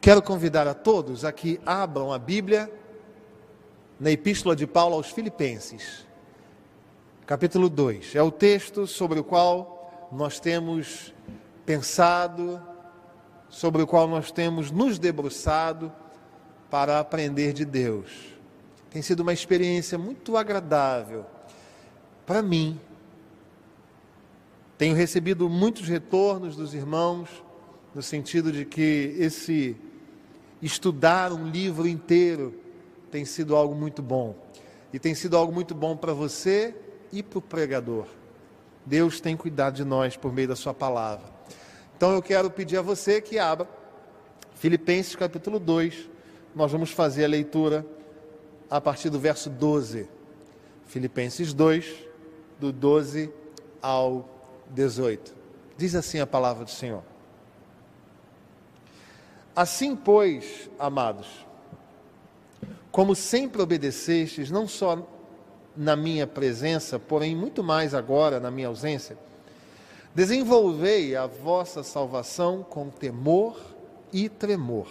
Quero convidar a todos a que abram a Bíblia na Epístola de Paulo aos Filipenses, capítulo 2. É o texto sobre o qual nós temos pensado, sobre o qual nós temos nos debruçado para aprender de Deus. Tem sido uma experiência muito agradável para mim. Tenho recebido muitos retornos dos irmãos, no sentido de que esse estudar um livro inteiro tem sido algo muito bom. E tem sido algo muito bom para você e para o pregador. Deus tem cuidado de nós por meio da Sua palavra. Então eu quero pedir a você que abra Filipenses capítulo 2. Nós vamos fazer a leitura a partir do verso 12. Filipenses 2, do 12 ao 18. Diz assim a palavra do Senhor. Assim, pois, amados, como sempre obedecestes, não só na minha presença, porém muito mais agora na minha ausência, desenvolvei a vossa salvação com temor e tremor.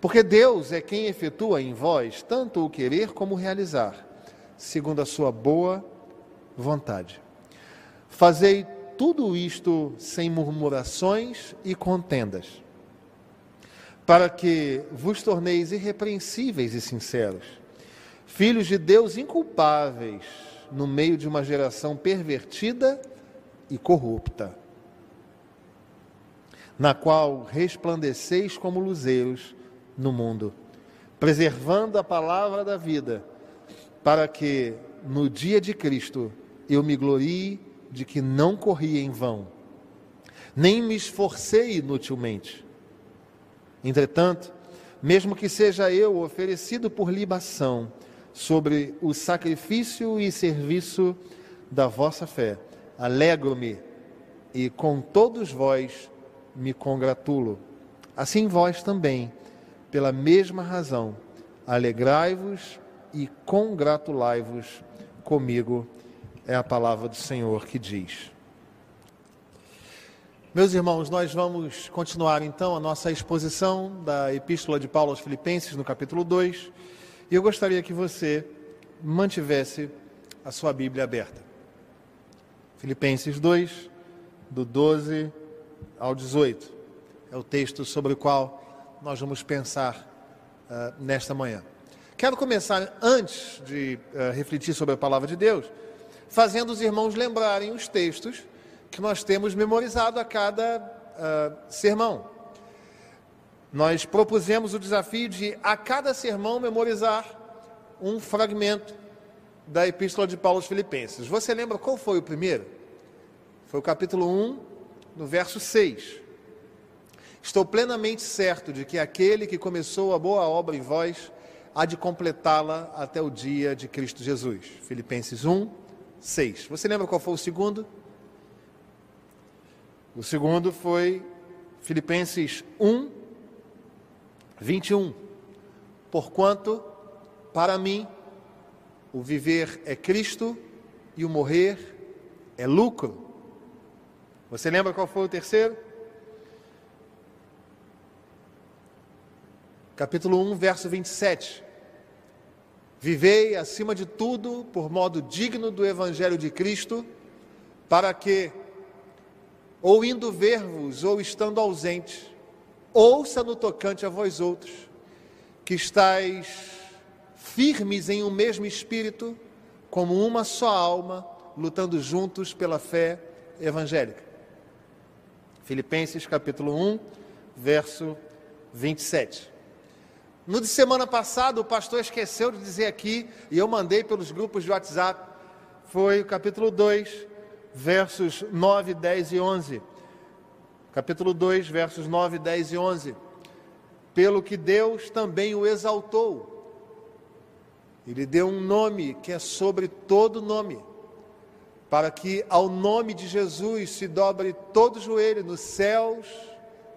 Porque Deus é quem efetua em vós tanto o querer como o realizar, segundo a sua boa vontade. Fazei tudo isto sem murmurações e contendas para que vos torneis irrepreensíveis e sinceros, filhos de Deus inculpáveis no meio de uma geração pervertida e corrupta, na qual resplandeceis como luzeiros no mundo, preservando a palavra da vida, para que no dia de Cristo eu me glorie de que não corri em vão, nem me esforcei inutilmente Entretanto, mesmo que seja eu oferecido por libação sobre o sacrifício e serviço da vossa fé, alegro-me e com todos vós me congratulo. Assim vós também, pela mesma razão, alegrai-vos e congratulai-vos comigo, é a palavra do Senhor que diz. Meus irmãos, nós vamos continuar então a nossa exposição da Epístola de Paulo aos Filipenses, no capítulo 2, e eu gostaria que você mantivesse a sua Bíblia aberta. Filipenses 2, do 12 ao 18, é o texto sobre o qual nós vamos pensar uh, nesta manhã. Quero começar, antes de uh, refletir sobre a palavra de Deus, fazendo os irmãos lembrarem os textos que nós temos memorizado a cada uh, sermão. Nós propusemos o desafio de, a cada sermão, memorizar um fragmento da Epístola de Paulo aos Filipenses. Você lembra qual foi o primeiro? Foi o capítulo 1, no verso 6. Estou plenamente certo de que aquele que começou a boa obra em vós há de completá-la até o dia de Cristo Jesus. Filipenses 1, 6. Você lembra qual foi o segundo? O segundo foi Filipenses 1, 21. Porquanto, para mim, o viver é Cristo e o morrer é lucro. Você lembra qual foi o terceiro? Capítulo 1, verso 27. Vivei acima de tudo por modo digno do Evangelho de Cristo, para que ou indo ver-vos, ou estando ausente, ouça no tocante a vós outros, que estáis firmes em um mesmo espírito, como uma só alma, lutando juntos pela fé evangélica. Filipenses capítulo 1, verso 27. No de semana passada, o pastor esqueceu de dizer aqui, e eu mandei pelos grupos de WhatsApp, foi o capítulo 2, versos 9, 10 e 11. Capítulo 2, versos 9, 10 e 11. Pelo que Deus também o exaltou. Ele deu um nome que é sobre todo nome, para que ao nome de Jesus se dobre todo joelho nos céus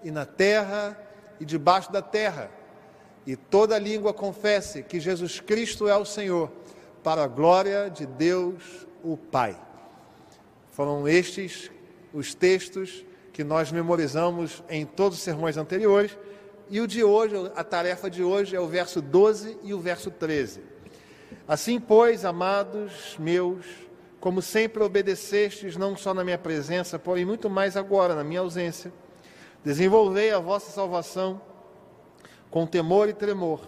e na terra e debaixo da terra, e toda língua confesse que Jesus Cristo é o Senhor, para a glória de Deus, o Pai. Foram estes os textos que nós memorizamos em todos os sermões anteriores E o de hoje, a tarefa de hoje é o verso 12 e o verso 13. Assim, pois, amados meus, como sempre obedecestes, não só na minha presença, porém muito mais agora, na minha ausência, desenvolvei a vossa salvação com temor e tremor,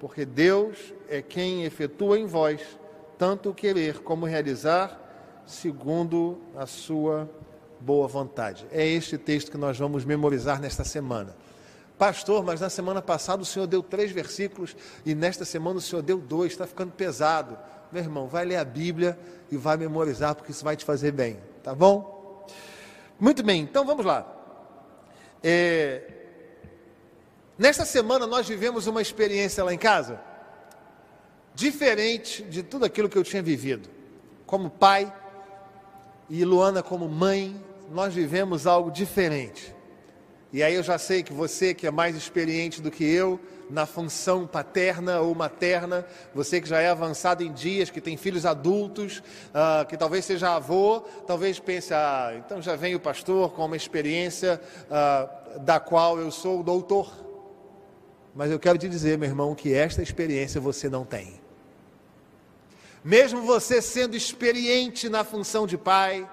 porque Deus é quem efetua em vós tanto o querer como realizar, segundo a sua boa vontade. É este texto que nós vamos memorizar nesta semana. Pastor, mas na semana passada o senhor deu três versículos e nesta semana o senhor deu dois, está ficando pesado. Meu irmão, vai ler a Bíblia e vai memorizar, porque isso vai te fazer bem, tá bom? Muito bem, então vamos lá. É... Nesta semana nós vivemos uma experiência lá em casa diferente de tudo aquilo que eu tinha vivido. Como pai e Luana como mãe, nós vivemos algo diferente. E aí eu já sei que você, que é mais experiente do que eu, na função paterna ou materna, você que já é avançado em dias, que tem filhos adultos, uh, que talvez seja avô, talvez pense, ah, então já vem o pastor com uma experiência uh, da qual eu sou doutor. Mas eu quero te dizer, meu irmão, que esta experiência você não tem. Mesmo você sendo experiente na função de pai,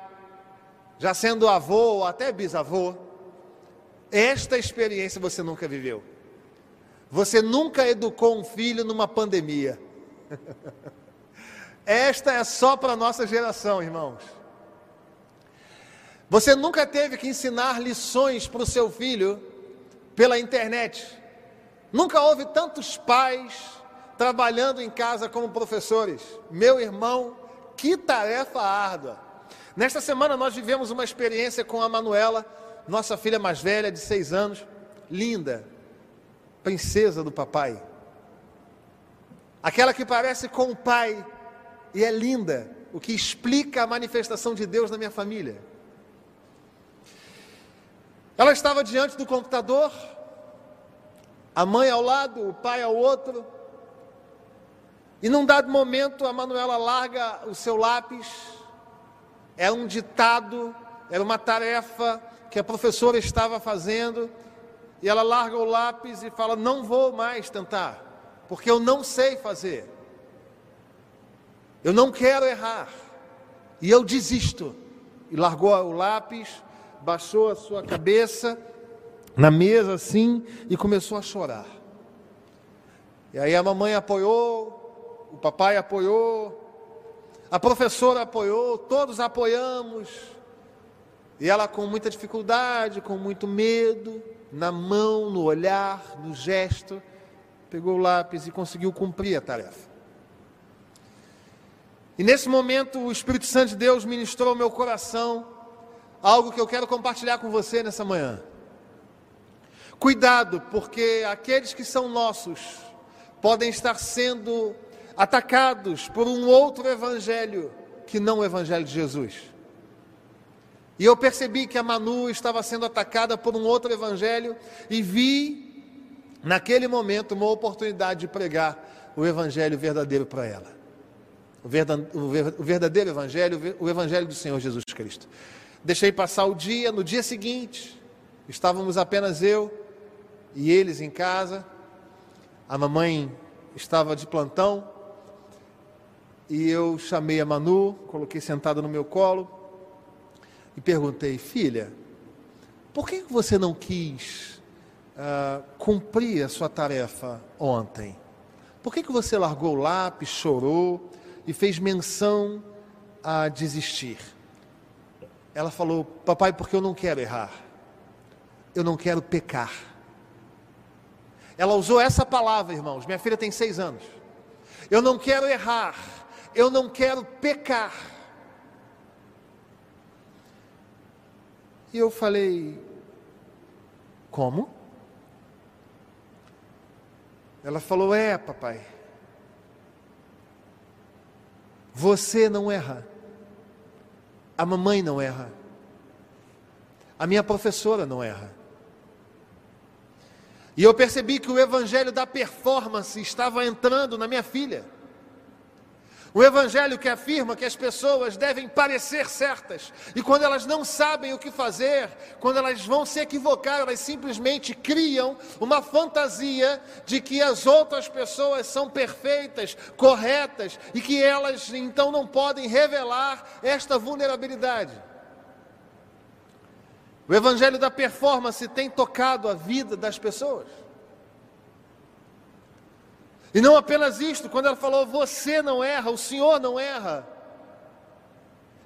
já sendo avô ou até bisavô, esta experiência você nunca viveu. Você nunca educou um filho numa pandemia. Esta é só para a nossa geração, irmãos. Você nunca teve que ensinar lições para o seu filho pela internet. Nunca houve tantos pais trabalhando em casa como professores. Meu irmão, que tarefa árdua. Nesta semana nós vivemos uma experiência com a Manuela, nossa filha mais velha, de seis anos, linda, princesa do papai. Aquela que parece com o pai e é linda, o que explica a manifestação de Deus na minha família. Ela estava diante do computador, a mãe ao lado, o pai ao outro, e num dado momento a Manuela larga o seu lápis, é um ditado, era uma tarefa que a professora estava fazendo, e ela larga o lápis e fala: Não vou mais tentar, porque eu não sei fazer, eu não quero errar, e eu desisto. E largou o lápis, baixou a sua cabeça na mesa assim e começou a chorar. E aí a mamãe apoiou, papai apoiou, a professora apoiou, todos apoiamos. E ela, com muita dificuldade, com muito medo, na mão, no olhar, no gesto, pegou o lápis e conseguiu cumprir a tarefa. E nesse momento, o Espírito Santo de Deus ministrou ao meu coração algo que eu quero compartilhar com você nessa manhã. Cuidado, porque aqueles que são nossos podem estar sendo atacados por um outro evangelho que não o evangelho de Jesus. E eu percebi que a Manu estava sendo atacada por um outro evangelho e vi, naquele momento, uma oportunidade de pregar o evangelho verdadeiro para ela. O verdadeiro evangelho, o evangelho do Senhor Jesus Cristo. Deixei passar o dia, no dia seguinte, estávamos apenas eu e eles em casa. A mamãe estava de plantão e eu chamei a Manu, coloquei sentada no meu colo e perguntei, filha, por que você não quis uh, cumprir a sua tarefa ontem? Por que, que você largou o lápis, chorou e fez menção a desistir? Ela falou, papai, porque eu não quero errar, eu não quero pecar. Ela usou essa palavra, irmãos. Minha filha tem seis anos. Eu não quero errar, eu não quero pecar. E eu falei: Como? Ela falou: É, papai. Você não erra. A mamãe não erra. A minha professora não erra. E eu percebi que o evangelho da performance estava entrando na minha filha. O evangelho que afirma que as pessoas devem parecer certas e quando elas não sabem o que fazer, quando elas vão se equivocar, elas simplesmente criam uma fantasia de que as outras pessoas são perfeitas, corretas e que elas então não podem revelar esta vulnerabilidade. O evangelho da performance tem tocado a vida das pessoas. E não apenas isto, quando ela falou, você não erra, o Senhor não erra.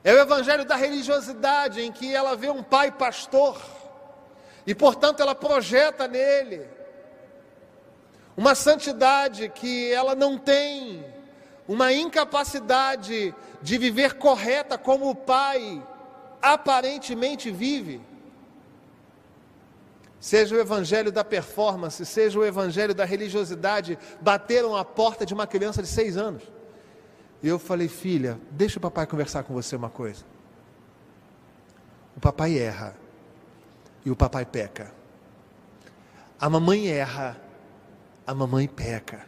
É o evangelho da religiosidade, em que ela vê um pai pastor, e portanto ela projeta nele uma santidade que ela não tem, uma incapacidade de viver correta como o pai aparentemente vive. Seja o evangelho da performance, seja o evangelho da religiosidade, bateram a porta de uma criança de seis anos. E eu falei, filha, deixa o papai conversar com você uma coisa. O papai erra e o papai peca. A mamãe erra, a mamãe peca.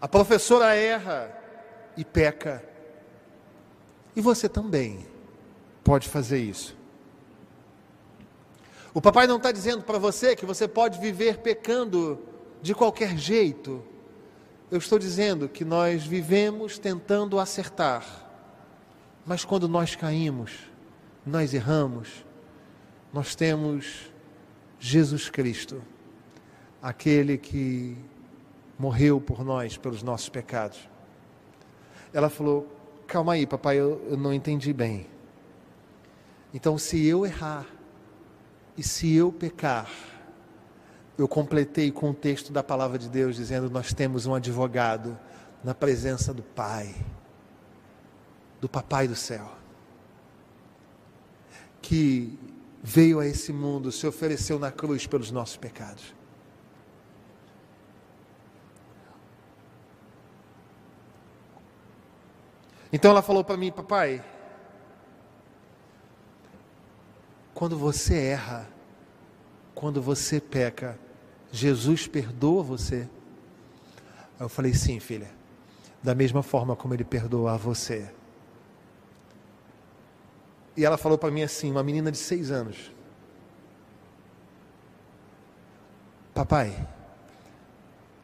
A professora erra e peca. E você também pode fazer isso. O papai não está dizendo para você que você pode viver pecando de qualquer jeito. Eu estou dizendo que nós vivemos tentando acertar, mas quando nós caímos, nós erramos, nós temos Jesus Cristo, aquele que morreu por nós, pelos nossos pecados. Ela falou: Calma aí, papai, eu, eu não entendi bem. Então, se eu errar, e se eu pecar, eu completei com o texto da palavra de Deus dizendo: Nós temos um advogado na presença do Pai, do Papai do céu, que veio a esse mundo, se ofereceu na cruz pelos nossos pecados. Então ela falou para mim, papai, Quando você erra, quando você peca, Jesus perdoa você? Aí eu falei: sim, filha, da mesma forma como Ele perdoa você. E ela falou para mim assim, uma menina de seis anos: Papai,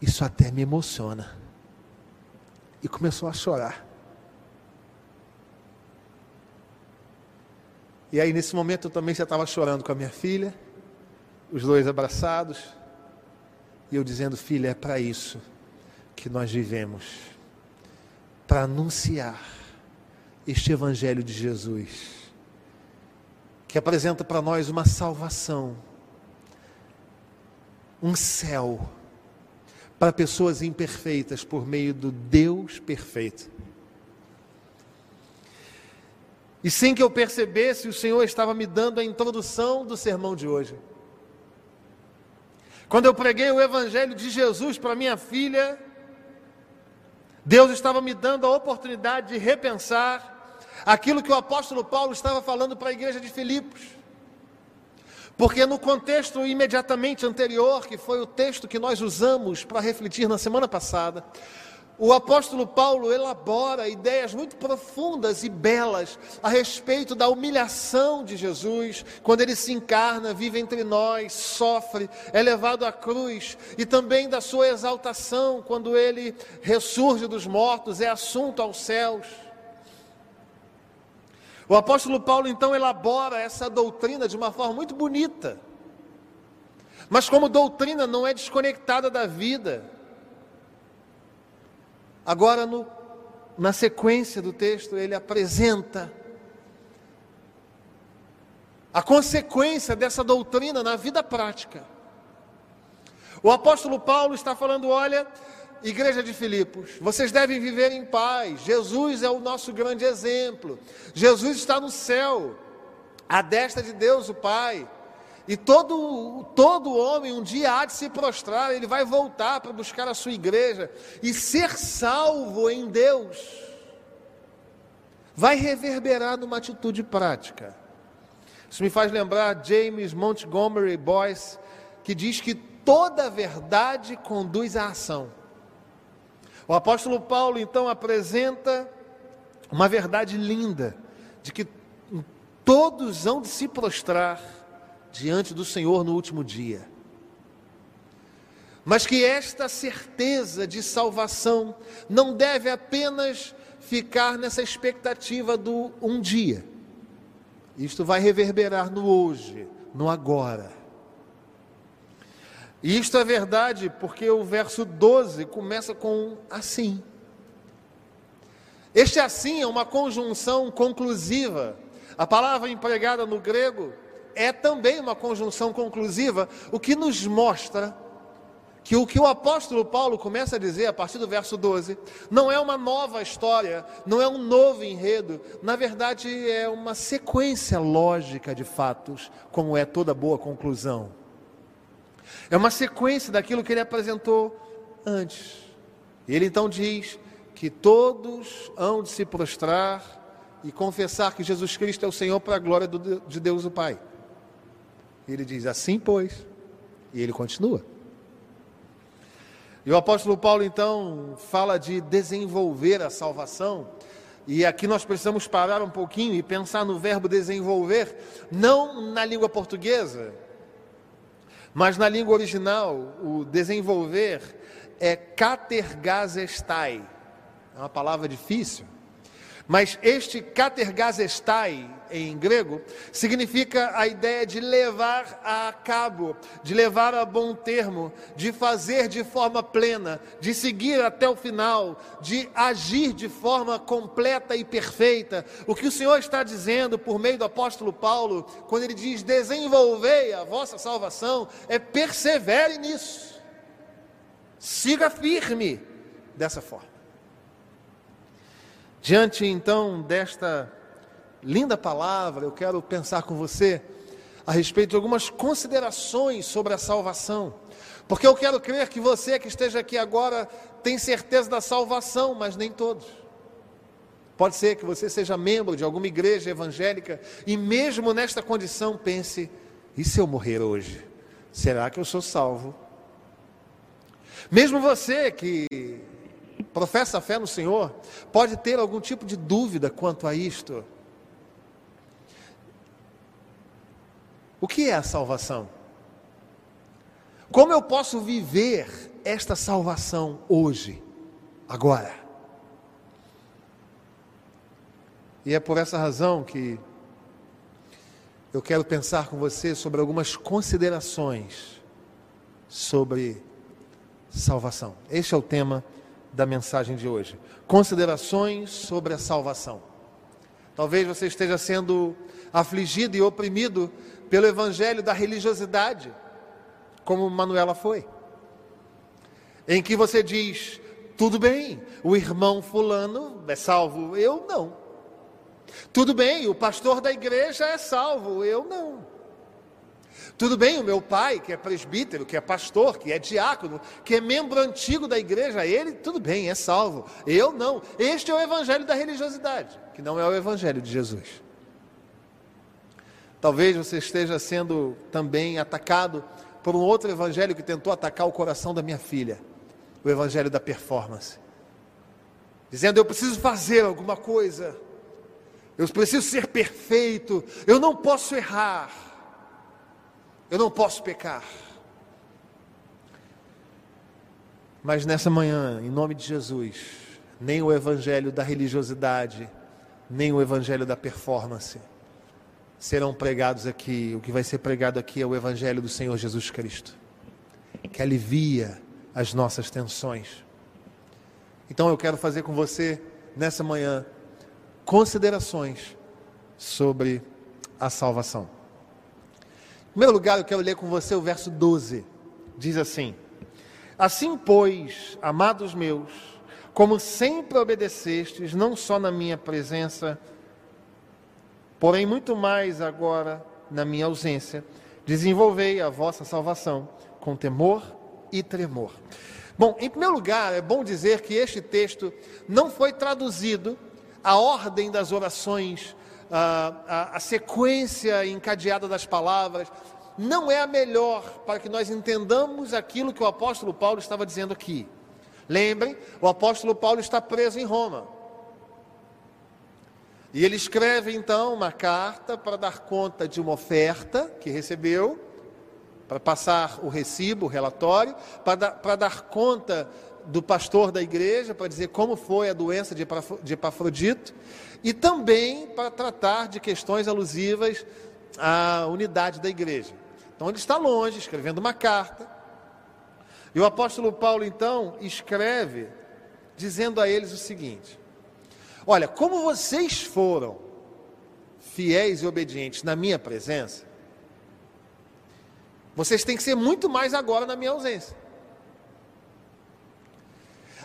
isso até me emociona. E começou a chorar. E aí, nesse momento, eu também já estava chorando com a minha filha, os dois abraçados, e eu dizendo: Filha, é para isso que nós vivemos para anunciar este Evangelho de Jesus, que apresenta para nós uma salvação, um céu para pessoas imperfeitas por meio do Deus perfeito. E sem que eu percebesse, o Senhor estava me dando a introdução do sermão de hoje. Quando eu preguei o Evangelho de Jesus para minha filha, Deus estava me dando a oportunidade de repensar aquilo que o apóstolo Paulo estava falando para a igreja de Filipos. Porque no contexto imediatamente anterior, que foi o texto que nós usamos para refletir na semana passada, o apóstolo Paulo elabora ideias muito profundas e belas a respeito da humilhação de Jesus, quando ele se encarna, vive entre nós, sofre, é levado à cruz, e também da sua exaltação, quando ele ressurge dos mortos, é assunto aos céus. O apóstolo Paulo então elabora essa doutrina de uma forma muito bonita, mas como doutrina não é desconectada da vida, Agora, no, na sequência do texto, ele apresenta a consequência dessa doutrina na vida prática. O apóstolo Paulo está falando: olha, igreja de Filipos, vocês devem viver em paz. Jesus é o nosso grande exemplo. Jesus está no céu, à destra de Deus, o Pai. E todo, todo homem um dia há de se prostrar, ele vai voltar para buscar a sua igreja e ser salvo em Deus. Vai reverberar numa atitude prática. Isso me faz lembrar James Montgomery Boyce, que diz que toda verdade conduz à ação. O apóstolo Paulo então apresenta uma verdade linda de que todos hão de se prostrar diante do Senhor no último dia. Mas que esta certeza de salvação não deve apenas ficar nessa expectativa do um dia. Isto vai reverberar no hoje, no agora. E isto é verdade porque o verso 12 começa com assim. Este assim é uma conjunção conclusiva. A palavra empregada no grego é também uma conjunção conclusiva, o que nos mostra que o que o apóstolo Paulo começa a dizer a partir do verso 12 não é uma nova história, não é um novo enredo, na verdade é uma sequência lógica de fatos, como é toda boa conclusão. É uma sequência daquilo que ele apresentou antes. Ele então diz que todos hão de se prostrar e confessar que Jesus Cristo é o Senhor para a glória de Deus o Pai. Ele diz assim, pois, e ele continua. E o apóstolo Paulo então fala de desenvolver a salvação, e aqui nós precisamos parar um pouquinho e pensar no verbo desenvolver, não na língua portuguesa, mas na língua original, o desenvolver é katergazestai. É uma palavra difícil. Mas este katergazestai, em grego, significa a ideia de levar a cabo, de levar a bom termo, de fazer de forma plena, de seguir até o final, de agir de forma completa e perfeita. O que o Senhor está dizendo por meio do apóstolo Paulo, quando ele diz: desenvolvei a vossa salvação, é persevere nisso, siga firme dessa forma. Diante então desta linda palavra, eu quero pensar com você a respeito de algumas considerações sobre a salvação. Porque eu quero crer que você que esteja aqui agora tem certeza da salvação, mas nem todos. Pode ser que você seja membro de alguma igreja evangélica e, mesmo nesta condição, pense: e se eu morrer hoje? Será que eu sou salvo? Mesmo você que professa a fé no Senhor, pode ter algum tipo de dúvida quanto a isto. O que é a salvação? Como eu posso viver esta salvação hoje, agora? E é por essa razão que eu quero pensar com você sobre algumas considerações sobre salvação. Este é o tema da mensagem de hoje. Considerações sobre a salvação. Talvez você esteja sendo afligido e oprimido pelo evangelho da religiosidade, como Manuela foi. Em que você diz: tudo bem, o irmão Fulano é salvo, eu não. Tudo bem, o pastor da igreja é salvo, eu não. Tudo bem, o meu pai, que é presbítero, que é pastor, que é diácono, que é membro antigo da igreja, ele, tudo bem, é salvo. Eu não. Este é o evangelho da religiosidade, que não é o evangelho de Jesus. Talvez você esteja sendo também atacado por um outro evangelho que tentou atacar o coração da minha filha, o evangelho da performance. Dizendo, eu preciso fazer alguma coisa, eu preciso ser perfeito, eu não posso errar. Eu não posso pecar. Mas nessa manhã, em nome de Jesus, nem o evangelho da religiosidade, nem o evangelho da performance serão pregados aqui. O que vai ser pregado aqui é o evangelho do Senhor Jesus Cristo, que alivia as nossas tensões. Então eu quero fazer com você nessa manhã considerações sobre a salvação. Primeiro lugar, eu quero ler com você o verso 12. Diz assim: Assim, pois, amados meus, como sempre obedecestes, não só na minha presença, porém muito mais agora na minha ausência, desenvolvei a vossa salvação com temor e tremor. Bom, em primeiro lugar, é bom dizer que este texto não foi traduzido, a ordem das orações a, a, a sequência encadeada das palavras não é a melhor para que nós entendamos aquilo que o apóstolo Paulo estava dizendo aqui. Lembrem, o apóstolo Paulo está preso em Roma. E ele escreve então uma carta para dar conta de uma oferta que recebeu, para passar o recibo, o relatório, para dar, para dar conta do pastor da igreja, para dizer como foi a doença de Epafrodito, e também para tratar de questões alusivas à unidade da igreja. Então ele está longe, escrevendo uma carta, e o apóstolo Paulo então escreve dizendo a eles o seguinte: Olha, como vocês foram fiéis e obedientes na minha presença, vocês têm que ser muito mais agora na minha ausência.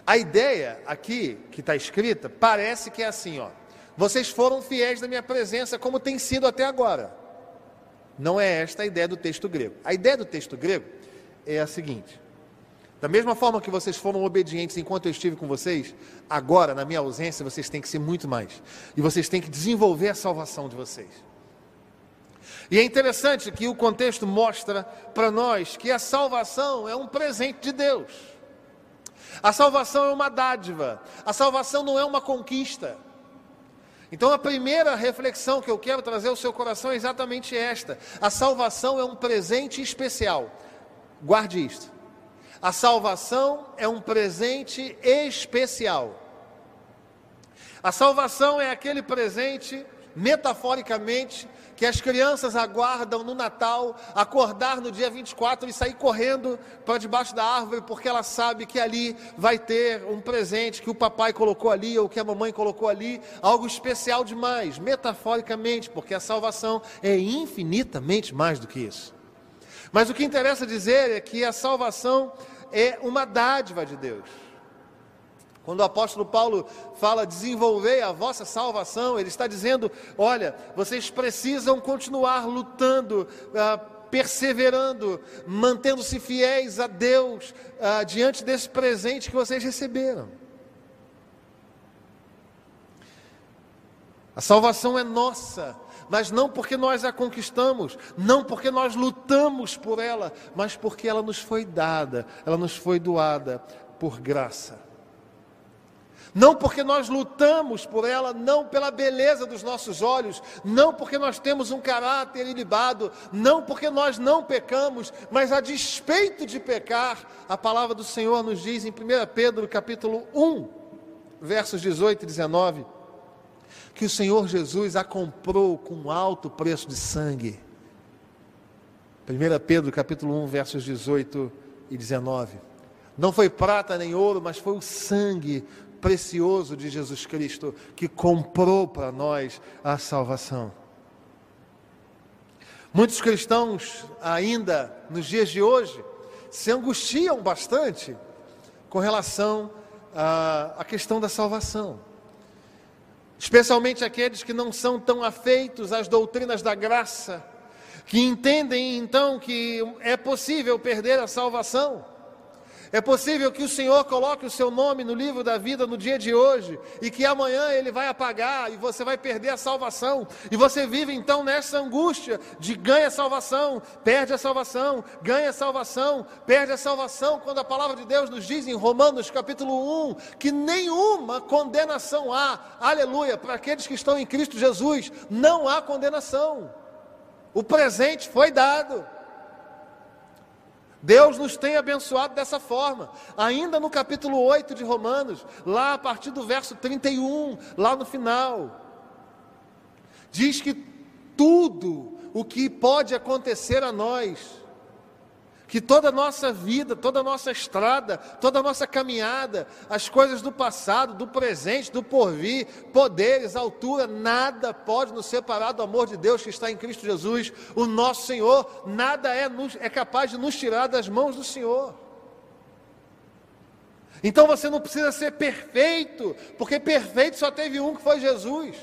A ideia aqui que está escrita parece que é assim, ó. Vocês foram fiéis na minha presença como tem sido até agora. Não é esta a ideia do texto grego. A ideia do texto grego é a seguinte: da mesma forma que vocês foram obedientes enquanto eu estive com vocês, agora, na minha ausência, vocês têm que ser muito mais. E vocês têm que desenvolver a salvação de vocês. E é interessante que o contexto mostra para nós que a salvação é um presente de Deus. A salvação é uma dádiva. A salvação não é uma conquista. Então a primeira reflexão que eu quero trazer ao seu coração é exatamente esta: a salvação é um presente especial. Guarde isto. A salvação é um presente especial. A salvação é aquele presente, metaforicamente, que as crianças aguardam no Natal, acordar no dia 24 e sair correndo para debaixo da árvore, porque ela sabe que ali vai ter um presente que o papai colocou ali ou que a mamãe colocou ali, algo especial demais, metaforicamente, porque a salvação é infinitamente mais do que isso. Mas o que interessa dizer é que a salvação é uma dádiva de Deus. Quando o apóstolo Paulo fala desenvolver a vossa salvação, ele está dizendo: olha, vocês precisam continuar lutando, ah, perseverando, mantendo-se fiéis a Deus ah, diante desse presente que vocês receberam. A salvação é nossa, mas não porque nós a conquistamos, não porque nós lutamos por ela, mas porque ela nos foi dada, ela nos foi doada por graça. Não porque nós lutamos por ela, não pela beleza dos nossos olhos, não porque nós temos um caráter ilibado, não porque nós não pecamos, mas a despeito de pecar, a palavra do Senhor nos diz em 1 Pedro capítulo 1, versos 18 e 19, que o Senhor Jesus a comprou com alto preço de sangue. 1 Pedro capítulo 1, versos 18 e 19. Não foi prata nem ouro, mas foi o sangue precioso de Jesus Cristo que comprou para nós a salvação. Muitos cristãos, ainda nos dias de hoje, se angustiam bastante com relação à, questão da salvação especialmente aqueles que não são tão afeitos às doutrinas da graça, que entendem então que é possível perder a salvação. É possível que o Senhor coloque o seu nome no livro da vida no dia de hoje e que amanhã ele vai apagar e você vai perder a salvação. E você vive então nessa angústia de ganha salvação, perde a salvação, ganha salvação, perde a salvação, quando a palavra de Deus nos diz em Romanos capítulo 1 que nenhuma condenação há, aleluia, para aqueles que estão em Cristo Jesus, não há condenação. O presente foi dado. Deus nos tem abençoado dessa forma. Ainda no capítulo 8 de Romanos, lá a partir do verso 31, lá no final, diz que tudo o que pode acontecer a nós, que toda a nossa vida, toda a nossa estrada, toda a nossa caminhada, as coisas do passado, do presente, do porvir, poderes, altura, nada pode nos separar do amor de Deus que está em Cristo Jesus, o nosso Senhor, nada é, é capaz de nos tirar das mãos do Senhor. Então você não precisa ser perfeito, porque perfeito só teve um que foi Jesus.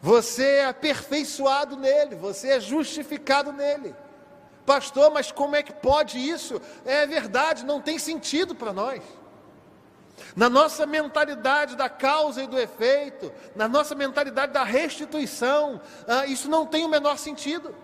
Você é aperfeiçoado nele, você é justificado nele. Pastor, mas como é que pode isso? É verdade, não tem sentido para nós. Na nossa mentalidade da causa e do efeito, na nossa mentalidade da restituição, ah, isso não tem o menor sentido.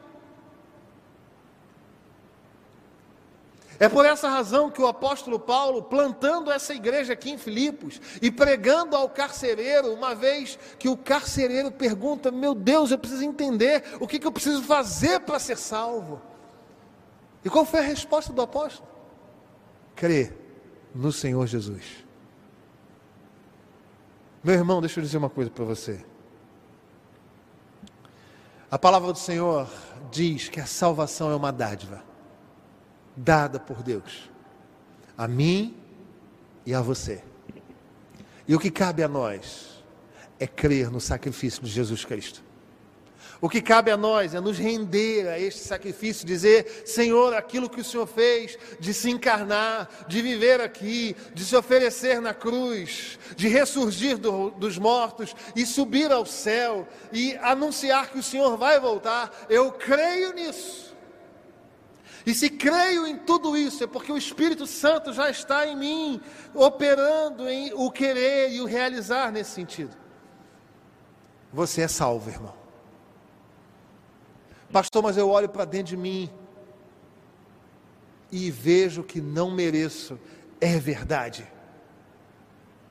É por essa razão que o apóstolo Paulo, plantando essa igreja aqui em Filipos e pregando ao carcereiro, uma vez que o carcereiro pergunta: Meu Deus, eu preciso entender o que, que eu preciso fazer para ser salvo. E qual foi a resposta do apóstolo? Crê no Senhor Jesus. Meu irmão, deixa eu dizer uma coisa para você. A palavra do Senhor diz que a salvação é uma dádiva dada por Deus, a mim e a você. E o que cabe a nós é crer no sacrifício de Jesus Cristo. O que cabe a nós é nos render a este sacrifício, dizer: Senhor, aquilo que o Senhor fez, de se encarnar, de viver aqui, de se oferecer na cruz, de ressurgir do, dos mortos e subir ao céu e anunciar que o Senhor vai voltar, eu creio nisso. E se creio em tudo isso, é porque o Espírito Santo já está em mim, operando em o querer e o realizar nesse sentido. Você é salvo, irmão. Pastor, mas eu olho para dentro de mim e vejo que não mereço. É verdade.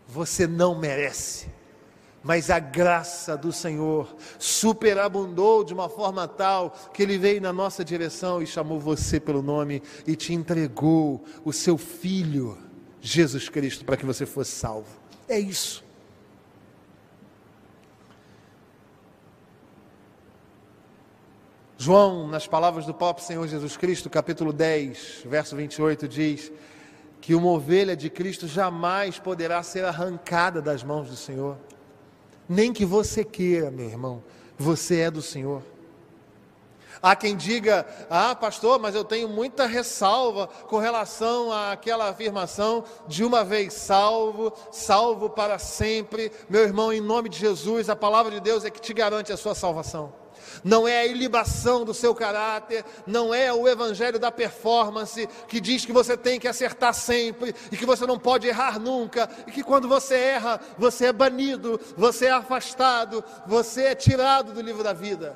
Você não merece. Mas a graça do Senhor superabundou de uma forma tal que Ele veio na nossa direção e chamou você pelo nome e te entregou o seu Filho, Jesus Cristo, para que você fosse salvo. É isso. João, nas palavras do próprio Senhor Jesus Cristo, capítulo 10, verso 28, diz que uma ovelha de Cristo jamais poderá ser arrancada das mãos do Senhor. Nem que você queira, meu irmão, você é do Senhor. Há quem diga, ah, pastor, mas eu tenho muita ressalva com relação àquela afirmação de uma vez salvo, salvo para sempre. Meu irmão, em nome de Jesus, a palavra de Deus é que te garante a sua salvação não é a ilibação do seu caráter, não é o evangelho da performance que diz que você tem que acertar sempre e que você não pode errar nunca, e que quando você erra, você é banido, você é afastado, você é tirado do livro da vida.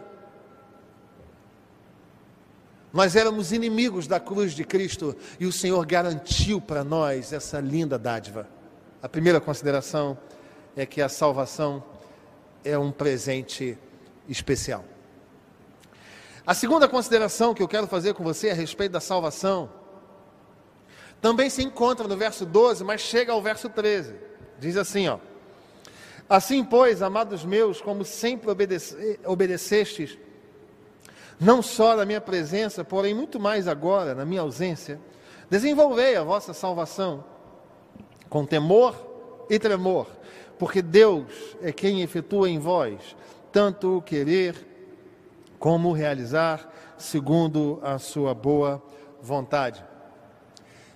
Nós éramos inimigos da cruz de Cristo e o Senhor garantiu para nós essa linda dádiva. A primeira consideração é que a salvação é um presente especial. A segunda consideração que eu quero fazer com você a respeito da salvação também se encontra no verso 12, mas chega ao verso 13. Diz assim, ó: Assim, pois, amados meus, como sempre obedece, obedecestes, não só na minha presença, porém muito mais agora, na minha ausência, desenvolvei a vossa salvação com temor e tremor, porque Deus é quem efetua em vós tanto o querer como realizar segundo a sua boa vontade.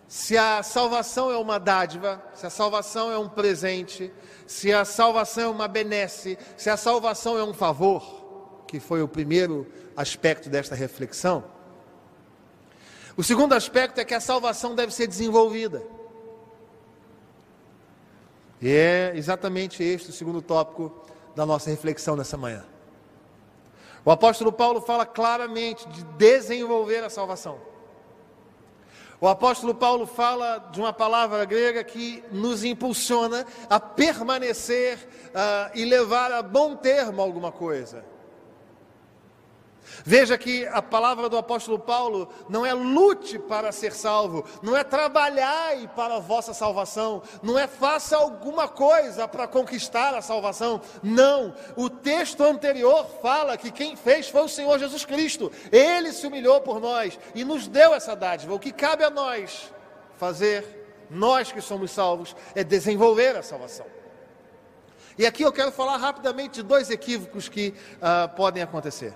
Se a salvação é uma dádiva, se a salvação é um presente, se a salvação é uma benesse, se a salvação é um favor, que foi o primeiro aspecto desta reflexão, o segundo aspecto é que a salvação deve ser desenvolvida. E é exatamente este o segundo tópico da nossa reflexão nessa manhã. O apóstolo Paulo fala claramente de desenvolver a salvação. O apóstolo Paulo fala de uma palavra grega que nos impulsiona a permanecer uh, e levar a bom termo alguma coisa. Veja que a palavra do apóstolo Paulo não é lute para ser salvo, não é trabalhai para a vossa salvação, não é faça alguma coisa para conquistar a salvação. Não, o texto anterior fala que quem fez foi o Senhor Jesus Cristo. Ele se humilhou por nós e nos deu essa dádiva. O que cabe a nós fazer, nós que somos salvos, é desenvolver a salvação. E aqui eu quero falar rapidamente de dois equívocos que uh, podem acontecer.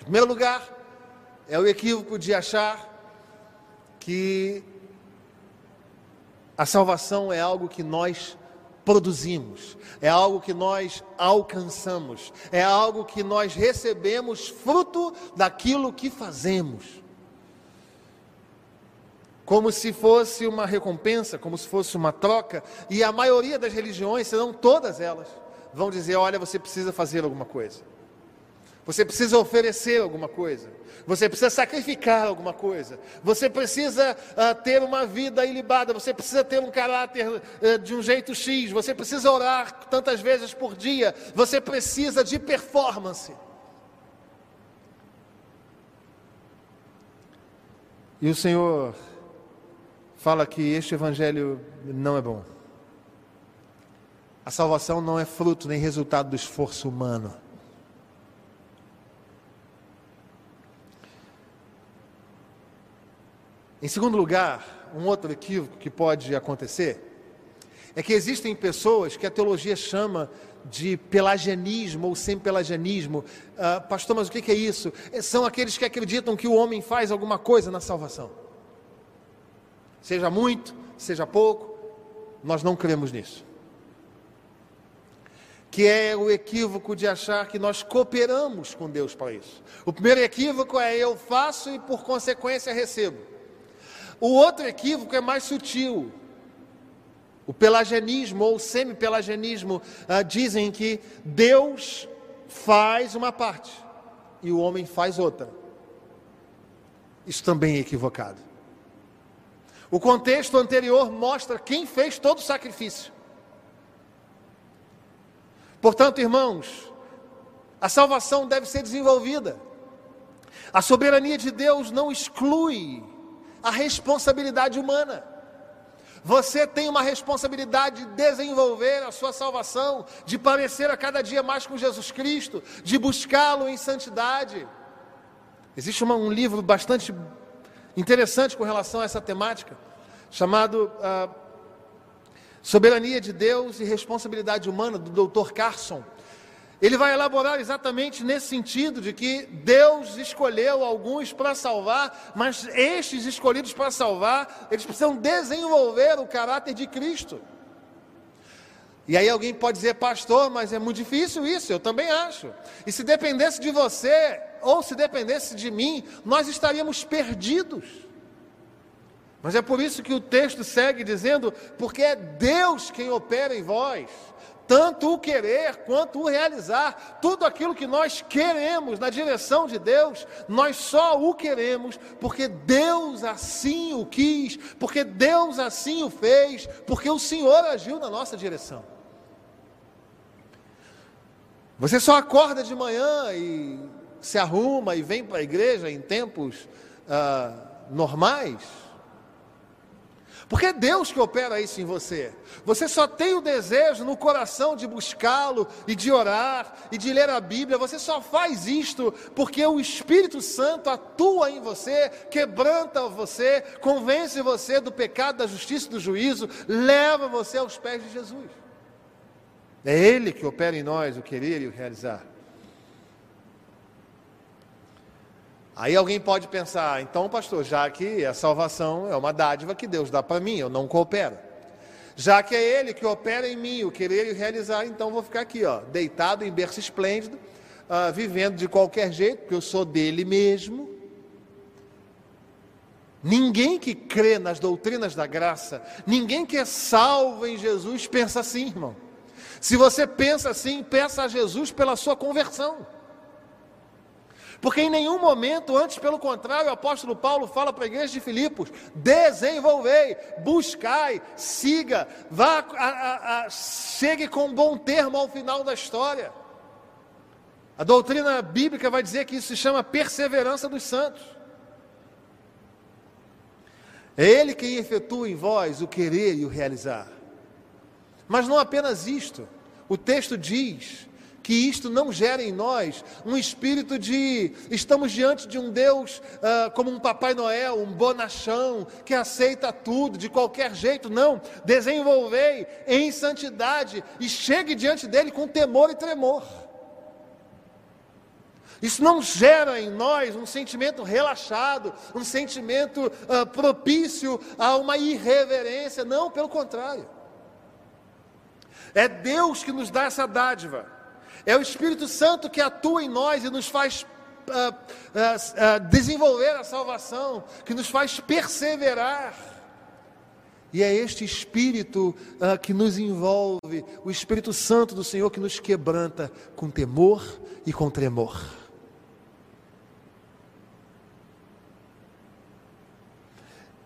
Em primeiro lugar, é o equívoco de achar que a salvação é algo que nós produzimos, é algo que nós alcançamos, é algo que nós recebemos fruto daquilo que fazemos. Como se fosse uma recompensa, como se fosse uma troca, e a maioria das religiões, se não todas elas, vão dizer: olha, você precisa fazer alguma coisa. Você precisa oferecer alguma coisa. Você precisa sacrificar alguma coisa. Você precisa uh, ter uma vida ilibada. Você precisa ter um caráter uh, de um jeito X. Você precisa orar tantas vezes por dia. Você precisa de performance. E o Senhor fala que este evangelho não é bom. A salvação não é fruto nem resultado do esforço humano. Em segundo lugar, um outro equívoco que pode acontecer é que existem pessoas que a teologia chama de pelagianismo ou sem-pelagianismo. Uh, pastor, mas o que é isso? É, são aqueles que acreditam que o homem faz alguma coisa na salvação. Seja muito, seja pouco, nós não cremos nisso. Que é o equívoco de achar que nós cooperamos com Deus para isso. O primeiro equívoco é eu faço e por consequência recebo. O outro equívoco é mais sutil. O pelagianismo ou semi-pelagianismo ah, dizem que Deus faz uma parte e o homem faz outra. Isso também é equivocado. O contexto anterior mostra quem fez todo o sacrifício. Portanto, irmãos, a salvação deve ser desenvolvida. A soberania de Deus não exclui a responsabilidade humana. Você tem uma responsabilidade de desenvolver a sua salvação, de parecer a cada dia mais com Jesus Cristo, de buscá-lo em santidade. Existe uma, um livro bastante interessante com relação a essa temática, chamado ah, Soberania de Deus e Responsabilidade Humana, do Dr. Carson. Ele vai elaborar exatamente nesse sentido de que Deus escolheu alguns para salvar, mas estes escolhidos para salvar, eles precisam desenvolver o caráter de Cristo. E aí alguém pode dizer, pastor, mas é muito difícil isso, eu também acho. E se dependesse de você, ou se dependesse de mim, nós estaríamos perdidos. Mas é por isso que o texto segue dizendo, porque é Deus quem opera em vós tanto o querer quanto o realizar. Tudo aquilo que nós queremos na direção de Deus, nós só o queremos porque Deus assim o quis, porque Deus assim o fez, porque o Senhor agiu na nossa direção. Você só acorda de manhã e se arruma e vem para a igreja em tempos ah, normais porque é Deus que opera isso em você. Você só tem o desejo no coração de buscá-lo e de orar e de ler a Bíblia. Você só faz isto porque o Espírito Santo atua em você, quebranta você, convence você do pecado, da justiça e do juízo, leva você aos pés de Jesus. É Ele que opera em nós o querer e o realizar. Aí alguém pode pensar, então, pastor, já que a salvação é uma dádiva que Deus dá para mim, eu não coopero. Já que é Ele que opera em mim, o querer e o realizar, então vou ficar aqui, ó, deitado em berço esplêndido, uh, vivendo de qualquer jeito, porque eu sou dele mesmo. Ninguém que crê nas doutrinas da graça, ninguém que é salvo em Jesus pensa assim, irmão. Se você pensa assim, peça a Jesus pela sua conversão. Porque em nenhum momento, antes pelo contrário, o apóstolo Paulo fala para a igreja de Filipos: desenvolvei, buscai, siga, vá, a, a, a, chegue com bom termo ao final da história. A doutrina bíblica vai dizer que isso se chama perseverança dos santos. É Ele quem efetua em vós o querer e o realizar. Mas não apenas isto. O texto diz que isto não gere em nós um espírito de estamos diante de um Deus uh, como um Papai Noel, um bonachão, que aceita tudo de qualquer jeito. Não, desenvolvei em santidade e chegue diante dele com temor e tremor. Isso não gera em nós um sentimento relaxado, um sentimento uh, propício a uma irreverência. Não, pelo contrário. É Deus que nos dá essa dádiva. É o Espírito Santo que atua em nós e nos faz uh, uh, uh, desenvolver a salvação, que nos faz perseverar. E é este Espírito que nos envolve, o Espírito Santo do Senhor que nos quebranta com temor e com tremor.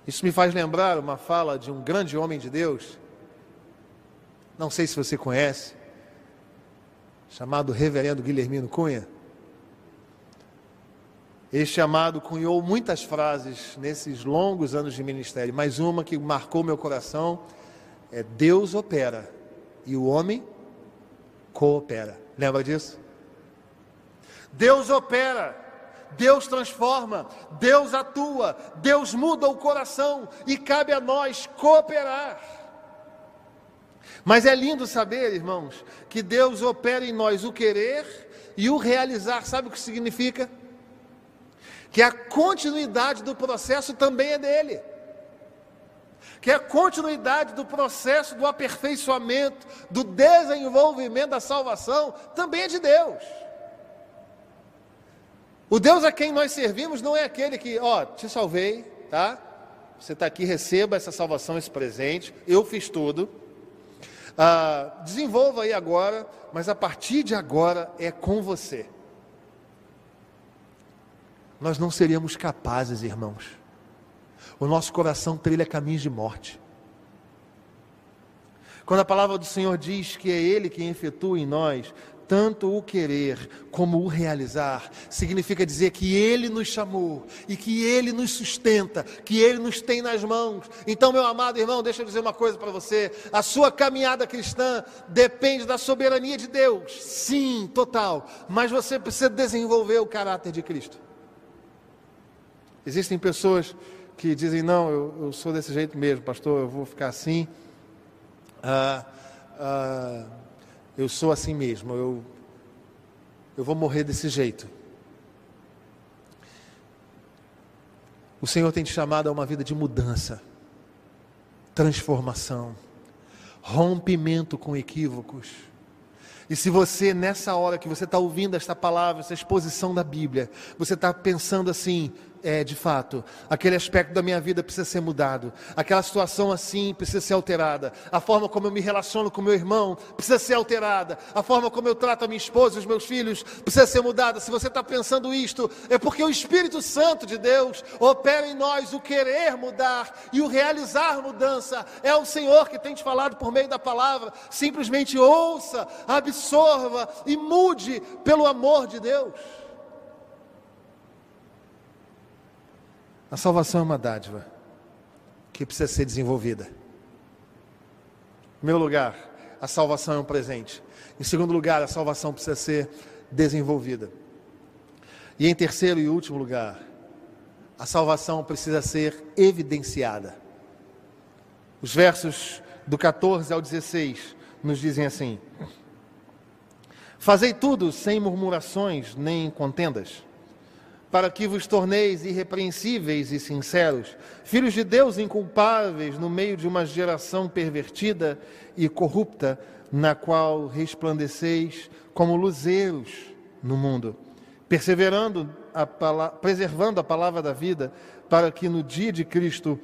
Isso me faz lembrar uma fala de um grande homem de Deus, não sei se você conhece, chamado Reverendo Guilhermino Cunha. Este chamado cunhou muitas frases nesses longos anos de ministério, mas uma que marcou meu coração é Deus opera e o homem coopera. Lembra disso? Deus opera, Deus transforma, Deus atua, Deus muda o coração e cabe a nós cooperar. Mas é lindo saber, irmãos, que Deus opera em nós o querer e o realizar. Sabe o que significa? Que a continuidade do processo também é dele. Que a continuidade do processo do aperfeiçoamento, do desenvolvimento da salvação, também é de Deus. O Deus a quem nós servimos não é aquele que, ó, te salvei, tá? Você está aqui, receba essa salvação, esse presente, eu fiz tudo. Ah, desenvolva aí agora, mas a partir de agora é com você. Nós não seríamos capazes, irmãos. O nosso coração trilha caminhos de morte. Quando a palavra do Senhor diz que é Ele quem efetua em nós tanto o querer como o realizar, significa dizer que Ele nos chamou e que Ele nos sustenta, que Ele nos tem nas mãos. Então, meu amado irmão, deixa eu dizer uma coisa para você: a sua caminhada cristã depende da soberania de Deus, sim, total, mas você precisa desenvolver o caráter de Cristo. Existem pessoas que dizem: não, eu, eu sou desse jeito mesmo, pastor, eu vou ficar assim. Ah, ah, eu sou assim mesmo, eu, eu vou morrer desse jeito. O Senhor tem te chamado a uma vida de mudança, transformação, rompimento com equívocos. E se você, nessa hora que você está ouvindo esta palavra, essa exposição da Bíblia, você está pensando assim, é, de fato, aquele aspecto da minha vida precisa ser mudado, aquela situação assim precisa ser alterada, a forma como eu me relaciono com meu irmão precisa ser alterada, a forma como eu trato a minha esposa e os meus filhos precisa ser mudada. Se você está pensando isto, é porque o Espírito Santo de Deus opera em nós o querer mudar e o realizar mudança. É o Senhor que tem te falado por meio da palavra. Simplesmente ouça, absorva e mude pelo amor de Deus. A salvação é uma dádiva que precisa ser desenvolvida. Em meu lugar, a salvação é um presente. Em segundo lugar, a salvação precisa ser desenvolvida. E em terceiro e último lugar, a salvação precisa ser evidenciada. Os versos do 14 ao 16 nos dizem assim: Fazei tudo sem murmurações nem contendas para que vos torneis irrepreensíveis e sinceros, filhos de Deus inculpáveis no meio de uma geração pervertida e corrupta, na qual resplandeceis como luzeiros no mundo, perseverando, a preservando a palavra da vida, para que no dia de Cristo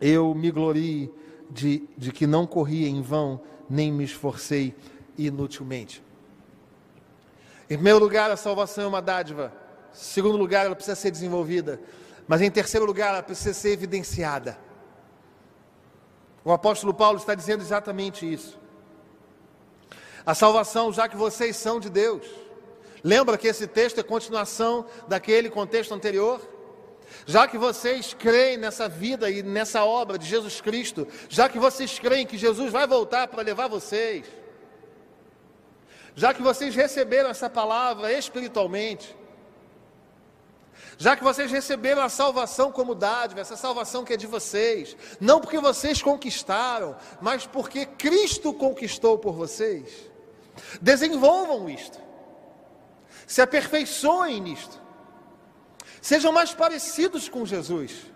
eu me glorie de, de que não corri em vão, nem me esforcei inutilmente. Em primeiro lugar, a salvação é uma dádiva segundo lugar, ela precisa ser desenvolvida. Mas em terceiro lugar, ela precisa ser evidenciada. O apóstolo Paulo está dizendo exatamente isso. A salvação, já que vocês são de Deus. Lembra que esse texto é continuação daquele contexto anterior? Já que vocês creem nessa vida e nessa obra de Jesus Cristo, já que vocês creem que Jesus vai voltar para levar vocês, já que vocês receberam essa palavra espiritualmente, já que vocês receberam a salvação como dádiva, essa salvação que é de vocês, não porque vocês conquistaram, mas porque Cristo conquistou por vocês, desenvolvam isto, se aperfeiçoem nisto, sejam mais parecidos com Jesus,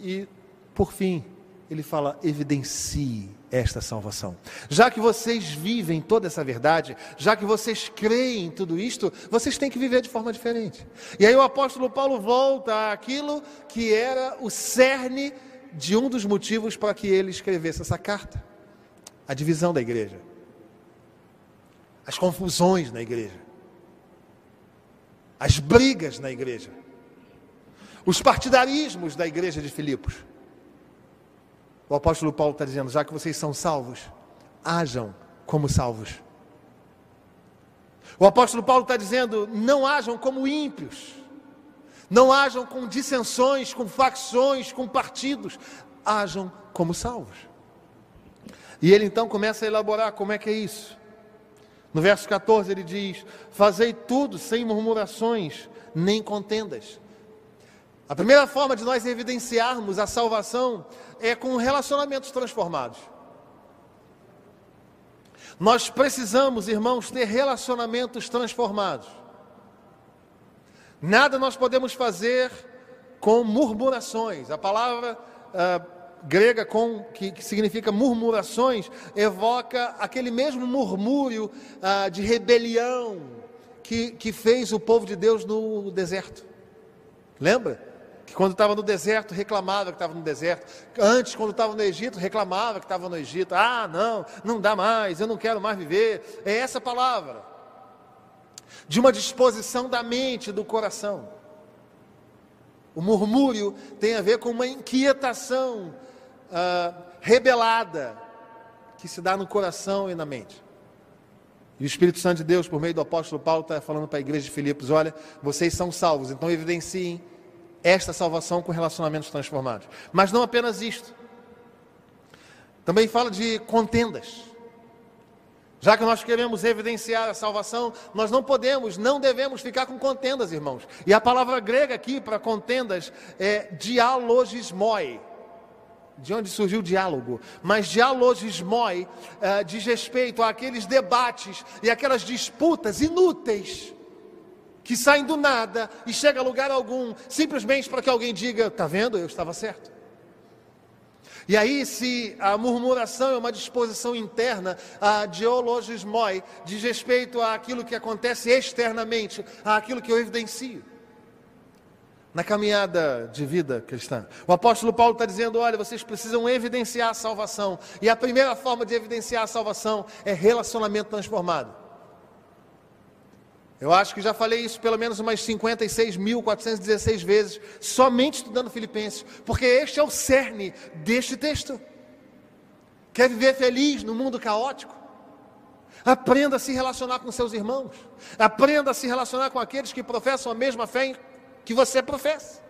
e, por fim, ele fala: evidencie esta salvação. Já que vocês vivem toda essa verdade, já que vocês creem em tudo isto, vocês têm que viver de forma diferente. E aí o apóstolo Paulo volta àquilo que era o cerne de um dos motivos para que ele escrevesse essa carta: a divisão da igreja, as confusões na igreja, as brigas na igreja. os partidarismos da igreja de Filipos. O apóstolo Paulo está dizendo: já que vocês são salvos, hajam como salvos. O apóstolo Paulo está dizendo: não hajam como ímpios, não hajam com dissensões, com facções, com partidos, hajam como salvos. E ele então começa a elaborar como é que é isso. No verso 14 ele diz: Fazei tudo sem murmurações, nem contendas a primeira forma de nós evidenciarmos a salvação é com relacionamentos transformados. Nós precisamos, irmãos, ter relacionamentos transformados. Nada nós podemos fazer com murmurações. A palavra uh, grega com, que, que, significa murmurações evoca aquele mesmo murmúrio uh, de rebelião que, que fez o povo de Deus no deserto. Lembra? Que quando estava no deserto reclamava que estava no deserto. Antes, quando estava no Egito, reclamava que estava no Egito. Ah, não, não dá mais, eu não quero mais viver. É essa palavra. De uma disposição da mente, do coração. O murmúrio tem a ver com uma inquietação ah, rebelada que se dá no coração e na mente. E o Espírito Santo de Deus, por meio do apóstolo Paulo, está falando para a igreja de Filipos: olha, vocês são salvos, então evidenciem esta salvação com relacionamentos transformados. Mas não apenas isto. Também fala de contendas. Já que nós queremos evidenciar a salvação, nós não podemos, não devemos ficar com contendas, irmãos. E a palavra grega aqui para contendas é dialogismoi. De onde surgiu o diálogo? Mas dialogismoi é, diz respeito àqueles debates e aquelas disputas inúteis que saem do nada e chegam a lugar algum, simplesmente para que alguém diga: está vendo, eu estava certo. E aí, se a murmuração é uma disposição interna, a diologismoi diz respeito àquilo que acontece externamente, àquilo que eu evidencio. Na caminhada de vida cristã, o apóstolo Paulo está dizendo: olha, vocês precisam evidenciar a salvação, e a primeira forma de evidenciar a salvação é relacionamento transformado. Eu acho que já falei isso pelo menos umas 56.416 vezes, somente estudando Filipenses, porque este é o cerne deste texto. Quer viver feliz no mundo caótico? Aprenda a se relacionar com seus irmãos. Aprenda a se relacionar com aqueles que professam a mesma fé que você professa.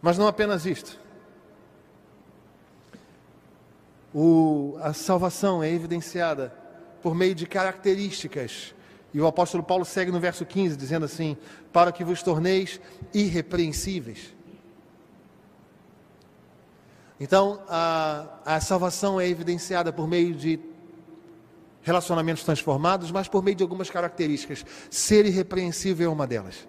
Mas não apenas isto. O, a salvação é evidenciada por meio de características. E o apóstolo Paulo segue no verso 15, dizendo assim: Para que vos torneis irrepreensíveis. Então, a, a salvação é evidenciada por meio de relacionamentos transformados, mas por meio de algumas características. Ser irrepreensível é uma delas.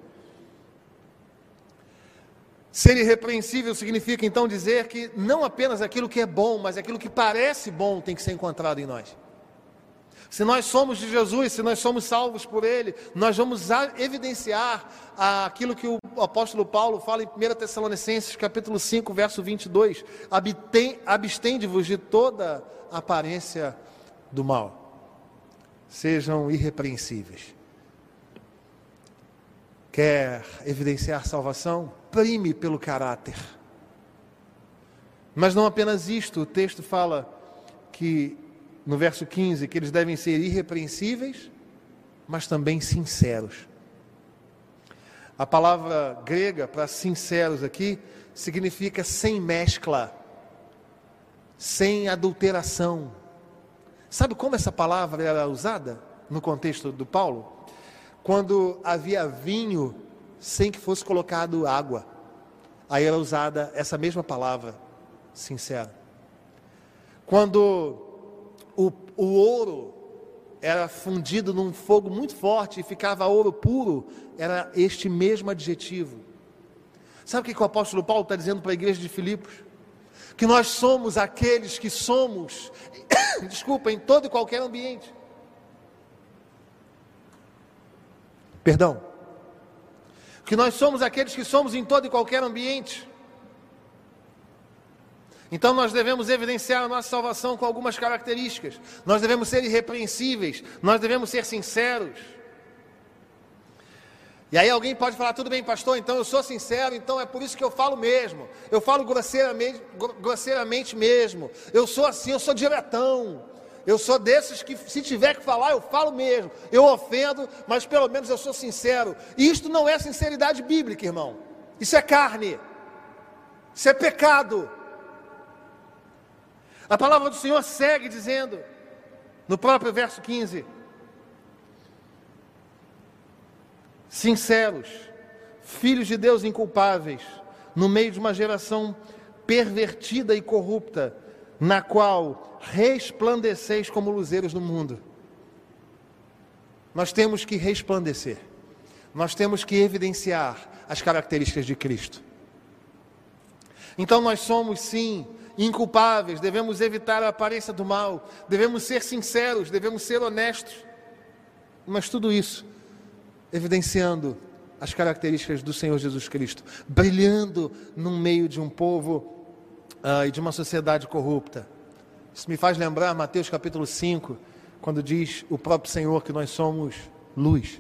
Ser irrepreensível significa então dizer que não apenas aquilo que é bom, mas aquilo que parece bom tem que ser encontrado em nós. Se nós somos de Jesus, se nós somos salvos por Ele, nós vamos evidenciar aquilo que o apóstolo Paulo fala em 1 Tessalonicenses, capítulo 5, verso 22. Abstende-vos de toda aparência do mal. Sejam irrepreensíveis. Quer evidenciar salvação? Prime pelo caráter. Mas não apenas isto, o texto fala que no verso 15, que eles devem ser irrepreensíveis, mas também sinceros. A palavra grega para sinceros aqui significa sem mescla, sem adulteração. Sabe como essa palavra era usada no contexto do Paulo? Quando havia vinho sem que fosse colocado água. Aí era usada essa mesma palavra, sincero. Quando o, o ouro era fundido num fogo muito forte e ficava ouro puro, era este mesmo adjetivo. Sabe o que o apóstolo Paulo está dizendo para a igreja de Filipos? Que nós somos aqueles que somos, desculpa, em todo e qualquer ambiente. Perdão. Que nós somos aqueles que somos em todo e qualquer ambiente. Então nós devemos evidenciar a nossa salvação com algumas características. Nós devemos ser irrepreensíveis, nós devemos ser sinceros. E aí alguém pode falar, tudo bem, pastor, então eu sou sincero, então é por isso que eu falo mesmo. Eu falo grosseiramente, grosseiramente mesmo. Eu sou assim, eu sou diretão. Eu sou desses que, se tiver que falar, eu falo mesmo. Eu ofendo, mas pelo menos eu sou sincero. E isto não é sinceridade bíblica, irmão. Isso é carne. Isso é pecado. A palavra do Senhor segue dizendo, no próprio verso 15: sinceros, filhos de Deus inculpáveis, no meio de uma geração pervertida e corrupta, na qual resplandeceis como luzeiros no mundo. Nós temos que resplandecer, nós temos que evidenciar as características de Cristo. Então nós somos sim inculpáveis, devemos evitar a aparência do mal, devemos ser sinceros, devemos ser honestos, mas tudo isso evidenciando as características do Senhor Jesus Cristo, brilhando no meio de um povo uh, e de uma sociedade corrupta. Isso me faz lembrar Mateus capítulo 5, quando diz o próprio Senhor que nós somos luz.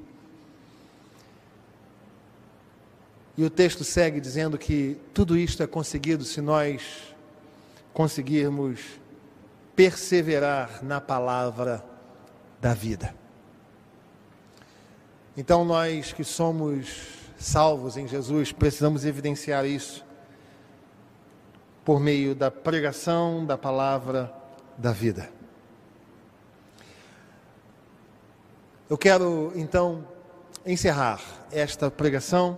E o texto segue dizendo que tudo isto é conseguido se nós conseguirmos perseverar na palavra da vida. Então, nós que somos salvos em Jesus, precisamos evidenciar isso por meio da pregação da palavra da vida. Eu quero então encerrar esta pregação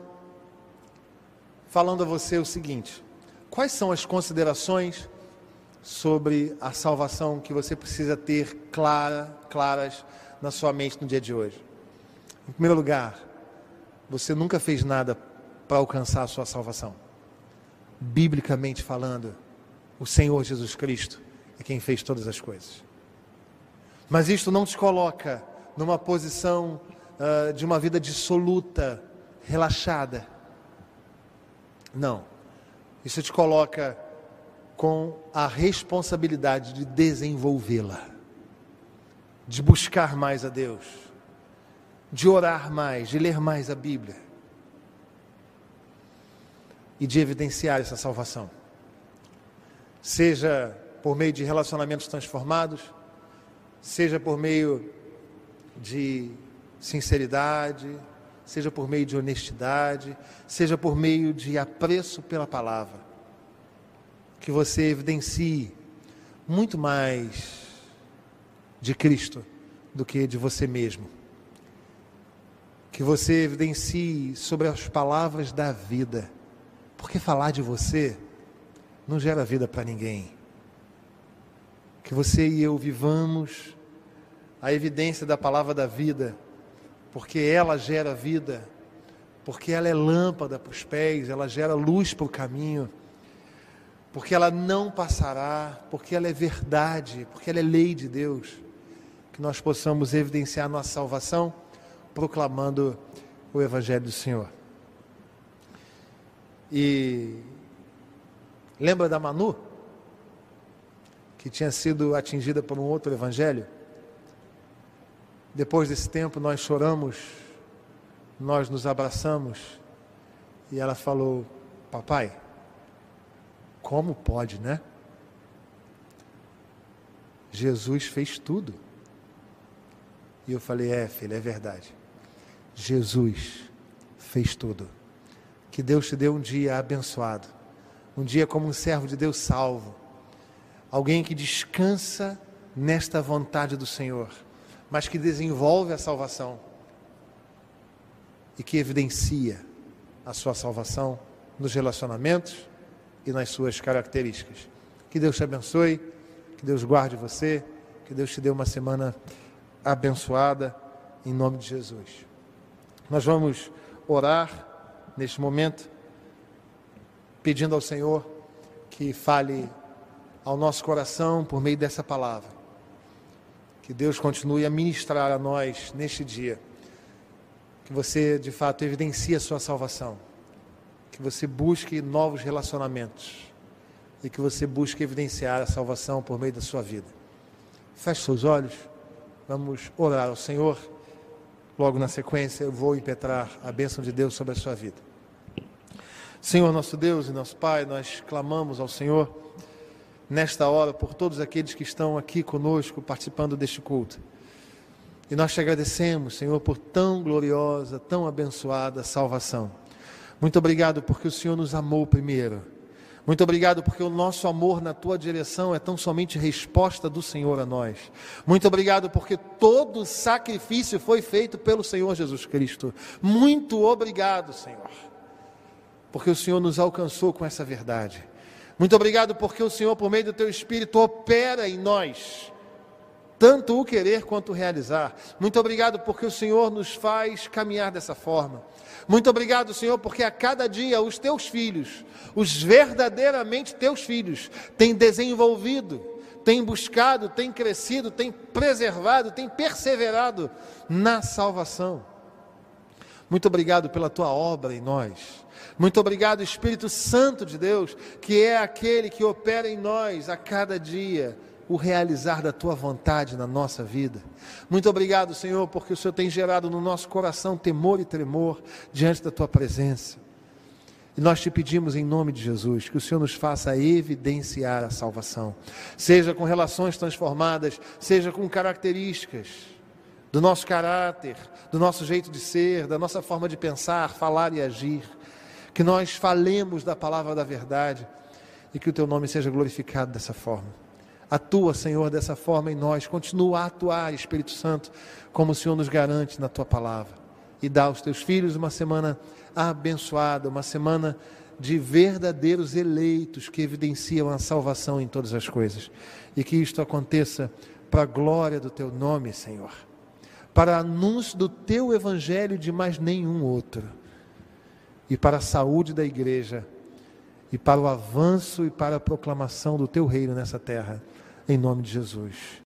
falando a você o seguinte: quais são as considerações sobre a salvação que você precisa ter clara, claras na sua mente no dia de hoje? Em primeiro lugar, você nunca fez nada para alcançar a sua salvação. Biblicamente falando, o Senhor Jesus Cristo é quem fez todas as coisas. Mas isto não te coloca numa posição uh, de uma vida dissoluta, relaxada. Não. Isso te coloca com a responsabilidade de desenvolvê-la, de buscar mais a Deus de orar mais, de ler mais a Bíblia e de evidenciar essa salvação. Seja por meio de relacionamentos transformados, seja por meio de sinceridade, seja por meio de honestidade, seja por meio de apreço pela palavra. Que você evidencie muito mais de Cristo do que de você mesmo. Que você evidencie sobre as palavras da vida, porque falar de você não gera vida para ninguém. Que você e eu vivamos a evidência da palavra da vida, porque ela gera vida, porque ela é lâmpada para os pés, ela gera luz para o caminho, porque ela não passará, porque ela é verdade, porque ela é lei de Deus. Que nós possamos evidenciar nossa salvação proclamando o Evangelho do Senhor. E lembra da Manu? Que tinha sido atingida por um outro Evangelho? Depois desse tempo, nós choramos, nós nos abraçamos e ela falou: Papai, como pode, né? Jesus fez tudo. E eu falei: É, filha, é verdade. Jesus fez tudo. Que Deus te dê um dia abençoado, um dia como um servo de Deus salvo, alguém que descansa nesta vontade do Senhor, mas que desenvolve a salvação e que evidencia a sua salvação nos relacionamentos e nas suas características. Que Deus te abençoe, que Deus guarde você, que Deus te dê uma semana abençoada, em nome de Jesus. Nós vamos orar neste momento, pedindo ao Senhor que fale ao nosso coração por meio dessa palavra. Que Deus continue a ministrar a nós neste dia. Que você, de fato, evidencie a sua salvação. Que você busque novos relacionamentos. E que você busque evidenciar a salvação por meio da sua vida. Feche seus olhos. Vamos orar ao Senhor logo na sequência eu vou impetrar a bênção de Deus sobre a sua vida. Senhor nosso Deus e nosso Pai, nós clamamos ao Senhor nesta hora por todos aqueles que estão aqui conosco participando deste culto. E nós te agradecemos, Senhor, por tão gloriosa, tão abençoada salvação. Muito obrigado porque o Senhor nos amou primeiro. Muito obrigado porque o nosso amor na tua direção é tão somente resposta do Senhor a nós. Muito obrigado porque todo sacrifício foi feito pelo Senhor Jesus Cristo. Muito obrigado, Senhor, porque o Senhor nos alcançou com essa verdade. Muito obrigado porque o Senhor, por meio do teu Espírito, opera em nós tanto o querer quanto o realizar. Muito obrigado porque o Senhor nos faz caminhar dessa forma. Muito obrigado, Senhor, porque a cada dia os teus filhos, os verdadeiramente teus filhos, têm desenvolvido, têm buscado, têm crescido, têm preservado, têm perseverado na salvação. Muito obrigado pela tua obra em nós. Muito obrigado, Espírito Santo de Deus, que é aquele que opera em nós a cada dia o realizar da tua vontade na nossa vida. Muito obrigado, Senhor, porque o Senhor tem gerado no nosso coração temor e tremor diante da tua presença. E nós te pedimos em nome de Jesus que o Senhor nos faça evidenciar a salvação, seja com relações transformadas, seja com características do nosso caráter, do nosso jeito de ser, da nossa forma de pensar, falar e agir. Que nós falemos da palavra da verdade e que o teu nome seja glorificado dessa forma. Atua, Senhor, dessa forma em nós. Continua a atuar, Espírito Santo, como o Senhor nos garante na tua palavra. E dá aos teus filhos uma semana abençoada, uma semana de verdadeiros eleitos que evidenciam a salvação em todas as coisas. E que isto aconteça para a glória do teu nome, Senhor. Para anúncio do teu evangelho de mais nenhum outro. E para a saúde da igreja e para o avanço e para a proclamação do teu reino nessa terra em nome de Jesus.